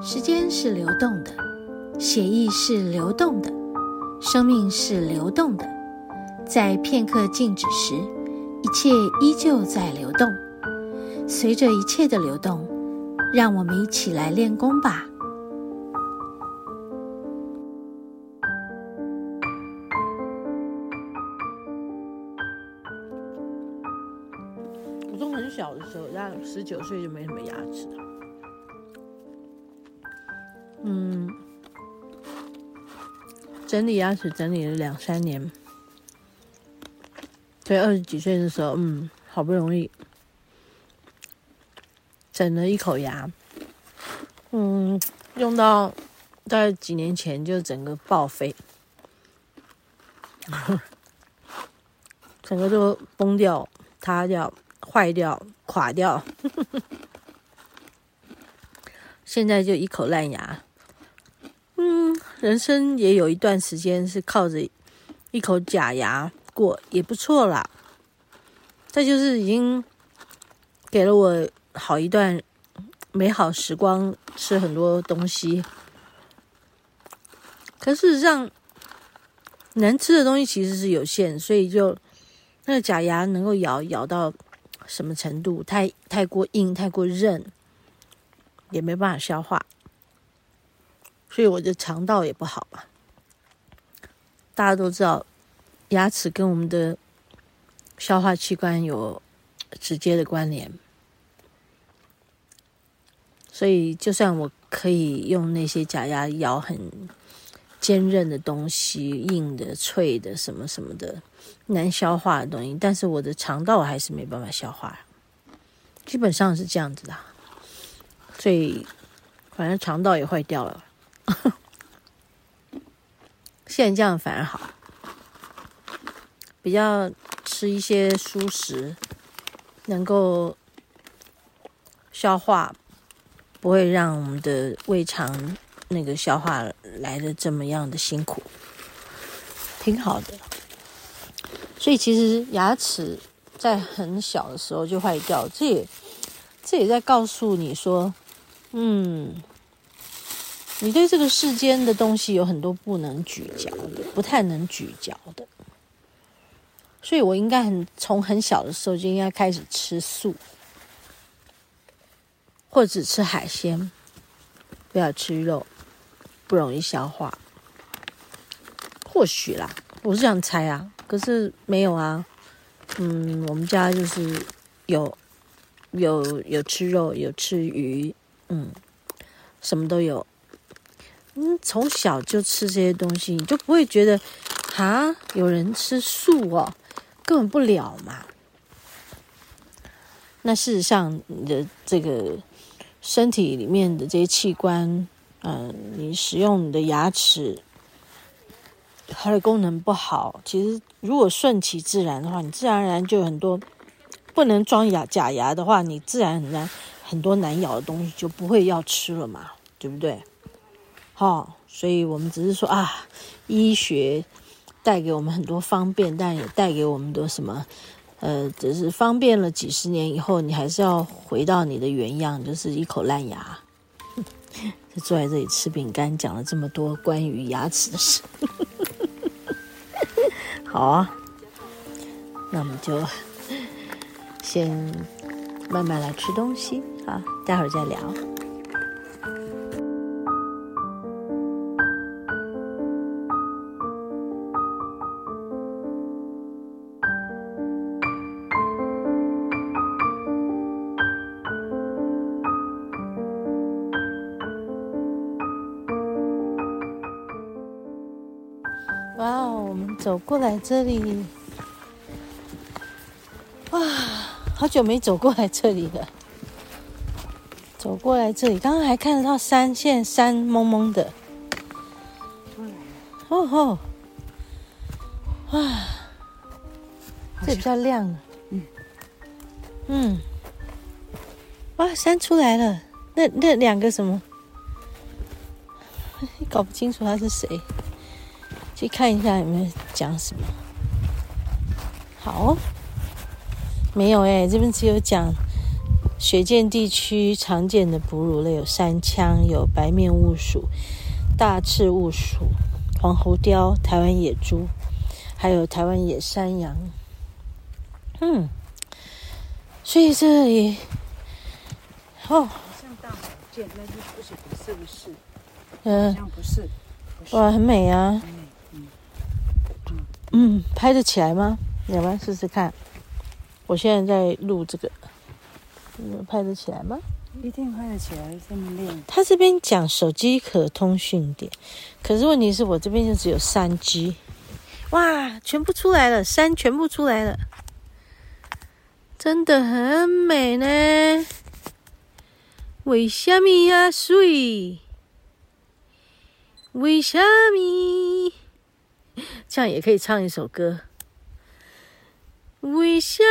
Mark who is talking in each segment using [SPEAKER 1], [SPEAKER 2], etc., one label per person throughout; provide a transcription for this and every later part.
[SPEAKER 1] 时间是流动的，血液是流动的，生命是流动的。在片刻静止时，一切依旧在流动。随着一切的流动，让我们一起来练功吧。
[SPEAKER 2] 我从很小的时候，大概十九岁就没什么牙齿了。嗯，整理牙齿整理了两三年，所以二十几岁的时候，嗯，好不容易整了一口牙，嗯，用到在几年前就整个报废，整个都崩掉、塌掉、坏掉、垮掉，现在就一口烂牙。人生也有一段时间是靠着一口假牙过，也不错啦。这就是已经给了我好一段美好时光，吃很多东西。可事实上，能吃的东西其实是有限，所以就那个假牙能够咬咬到什么程度？太太过硬，太过韧，也没办法消化。所以我的肠道也不好嘛。大家都知道，牙齿跟我们的消化器官有直接的关联。所以，就算我可以用那些假牙咬很坚韧的东西、硬的、脆的、什么什么的难消化的东西，但是我的肠道还是没办法消化。基本上是这样子的。所以，反正肠道也坏掉了。现在这样反而好，比较吃一些蔬食，能够消化，不会让我们的胃肠那个消化来的这么样的辛苦，挺好的。所以其实牙齿在很小的时候就坏掉，这也这也在告诉你说，嗯。你对这个世间的东西有很多不能咀嚼的，不太能咀嚼的，所以我应该很从很小的时候就应该开始吃素，或者只吃海鲜，不要吃肉，不容易消化。或许啦，我是这样猜啊，可是没有啊。嗯，我们家就是有有有吃肉，有吃鱼，嗯，什么都有。嗯，从小就吃这些东西，你就不会觉得，哈，有人吃素哦，根本不了嘛。那事实上，你的这个身体里面的这些器官，嗯、呃，你使用你的牙齿，它的功能不好，其实如果顺其自然的话，你自然而然就很多不能装牙假牙的话，你自然而然很多难咬的东西就不会要吃了嘛，对不对？好、哦，所以我们只是说啊，医学带给我们很多方便，但也带给我们的什么？呃，只是方便了几十年以后，你还是要回到你的原样，就是一口烂牙。就坐在这里吃饼干，讲了这么多关于牙齿的事。好啊，那我们就先慢慢来吃东西啊，待会儿再聊。哇哦，我们走过来这里，哇，好久没走过来这里了。走过来这里，刚刚还看得到山，现在山蒙蒙的。哦吼，哇，这比较亮。嗯嗯，哇，山出来了。那那两个什么？搞不清楚他是谁，去看一下有没有讲什么。好，没有哎，这边只有讲雪见地区常见的哺乳类有山羌、有白面鼯鼠、大赤鼯鼠、黄喉貂、台湾野猪，还有台湾野山羊。嗯，所以这里哦。那就不是不是不是，嗯，好像不是，不是，哇，很美啊，嗯嗯，嗯，拍得起来吗？你要不要试试看？我现在在录这个，拍得起来吗？
[SPEAKER 3] 一定拍得起来，这么亮。
[SPEAKER 2] 他这边讲手机可通讯点，可是问题是我这边就只有三 G，哇，全部出来了，山全部出来了，真的很美呢。为什么呀，水？为什么？这样也可以唱一首歌。为什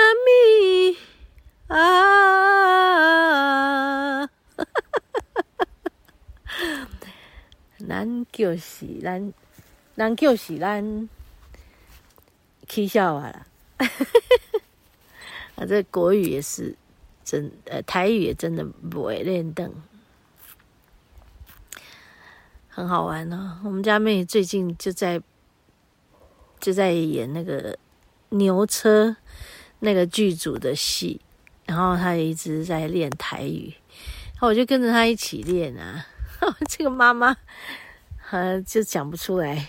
[SPEAKER 2] 么啊？咱就是咱，咱就是咱，起笑话了。啊，这国语也是。真呃，台语也真的不会练邓，很好玩呢、哦。我们家妹最近就在就在演那个牛车那个剧组的戏，然后他一直在练台语，然后我就跟着他一起练啊。这个妈妈呃就讲不出来，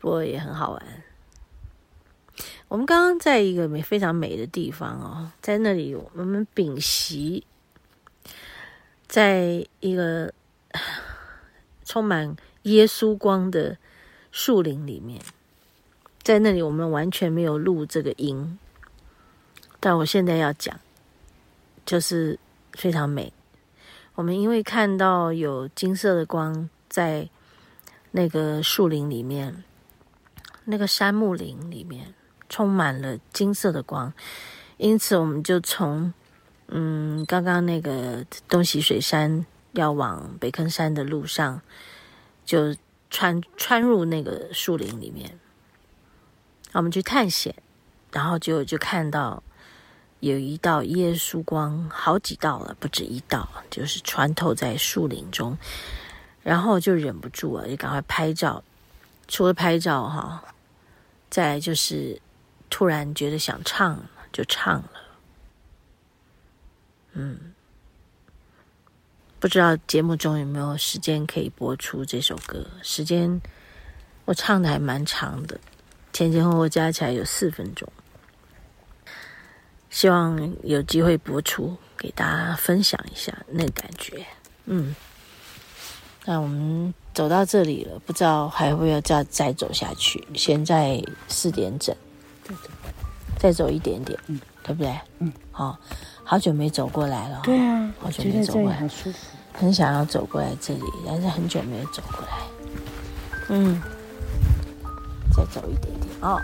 [SPEAKER 2] 不过也很好玩。我们刚刚在一个美非常美的地方哦，在那里我们屏息，在一个充满耶稣光的树林里面，在那里我们完全没有录这个音，但我现在要讲，就是非常美。我们因为看到有金色的光在那个树林里面，那个杉木林里面。充满了金色的光，因此我们就从嗯刚刚那个东洗水山要往北坑山的路上，就穿穿入那个树林里面，我们去探险，然后就就看到有一道耶稣光，好几道了，不止一道，就是穿透在树林中，然后就忍不住了，就赶快拍照。除了拍照哈，再就是。突然觉得想唱，就唱了。嗯，不知道节目中有没有时间可以播出这首歌？时间我唱的还蛮长的，前前后后加起来有四分钟。希望有机会播出，给大家分享一下那感觉。嗯，那我们走到这里了，不知道还会要再再走下去？现在四点整。再走一点点，嗯，对不对？嗯，好、哦，好久没走过来了。
[SPEAKER 3] 对啊，
[SPEAKER 2] 好久没走过来，
[SPEAKER 3] 很舒服，
[SPEAKER 2] 很想要走过来这里，但是很久没有走过来。嗯，再走一点点啊。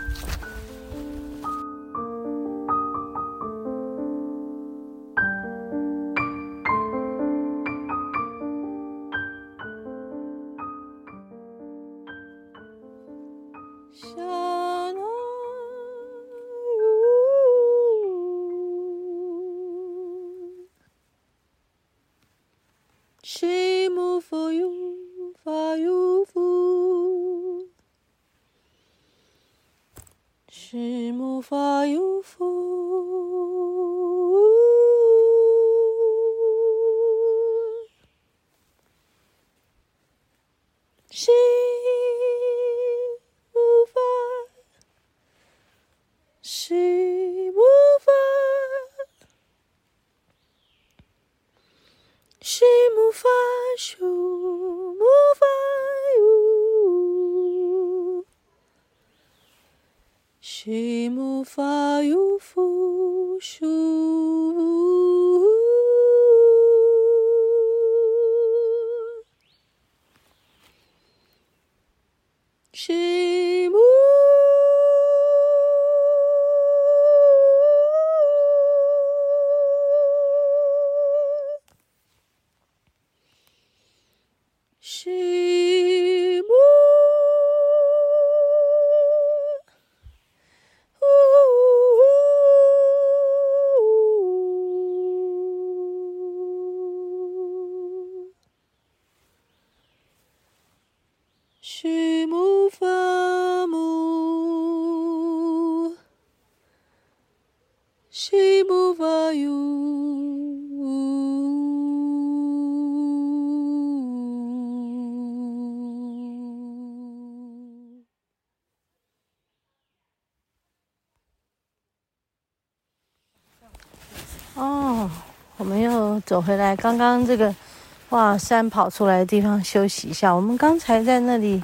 [SPEAKER 1] 是。
[SPEAKER 2] 走回来，刚刚这个哇山跑出来的地方休息一下。我们刚才在那里，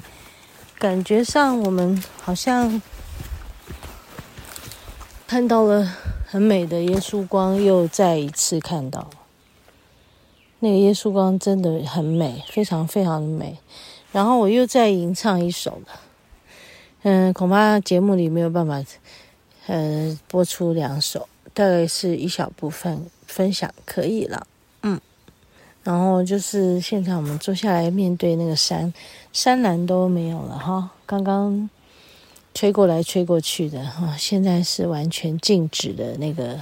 [SPEAKER 2] 感觉上我们好像看到了很美的耶稣光，又再一次看到那个耶稣光真的很美，非常非常的美。然后我又再吟唱一首了，嗯，恐怕节目里没有办法，呃，播出两首，大概是一小部分。分享可以了，然后就是现在我们坐下来面对那个山，山岚都没有了哈，刚刚吹过来吹过去的哈，现在是完全静止的那个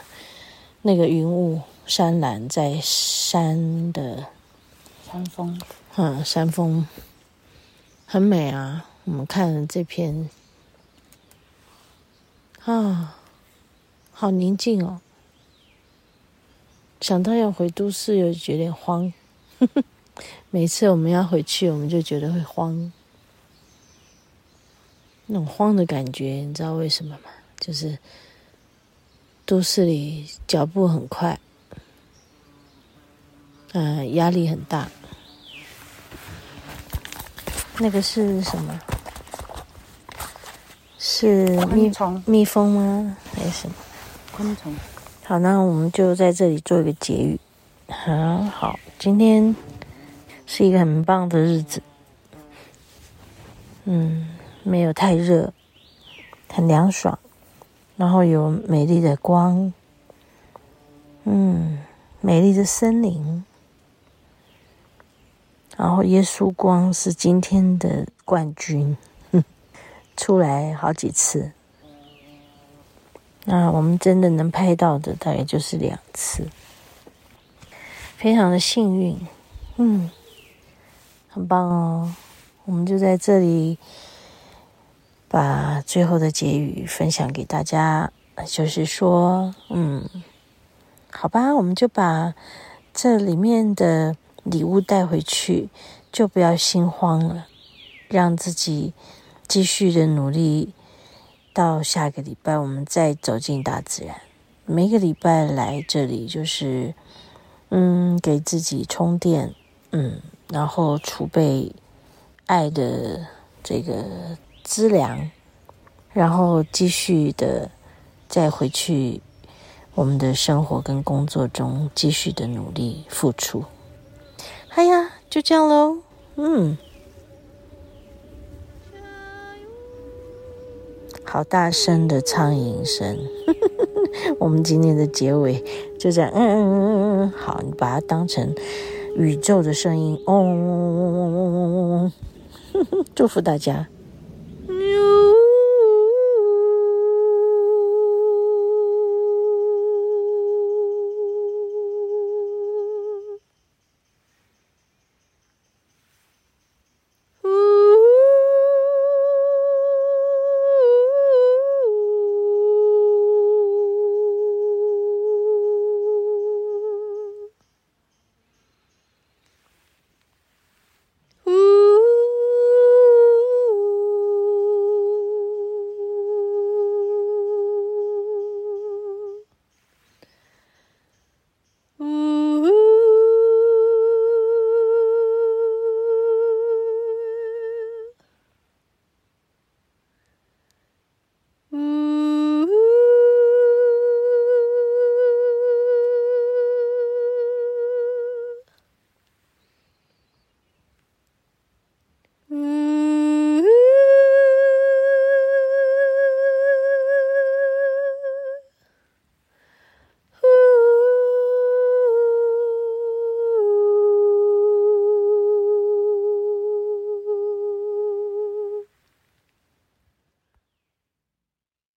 [SPEAKER 2] 那个云雾，山岚在山的
[SPEAKER 3] 山峰，
[SPEAKER 2] 嗯，山峰很美啊，我们看了这片啊，好宁静哦。想到要回都市，又觉得慌。每次我们要回去，我们就觉得会慌。那种慌的感觉，你知道为什么吗？就是都市里脚步很快，嗯、呃，压力很大。那个是什么？是蜜
[SPEAKER 3] 蜂？
[SPEAKER 2] 蜜蜂吗？还是什么？
[SPEAKER 3] 昆虫。
[SPEAKER 2] 好，那我们就在这里做一个结语。很好，今天是一个很棒的日子。嗯，没有太热，很凉爽，然后有美丽的光。嗯，美丽的森林。然后耶稣光是今天的冠军，出来好几次。那我们真的能拍到的大概就是两次，非常的幸运，嗯，很棒哦。我们就在这里把最后的结语分享给大家，就是说，嗯，好吧，我们就把这里面的礼物带回去，就不要心慌了，让自己继续的努力。到下个礼拜，我们再走进大自然。每个礼拜来这里，就是嗯，给自己充电，嗯，然后储备爱的这个资粮，然后继续的再回去我们的生活跟工作中，继续的努力付出。哎呀，就这样喽，嗯。好大声的苍蝇声，我们今天的结尾就这样，嗯嗯嗯嗯，好，你把它当成宇宙的声音，嗡，祝福大家。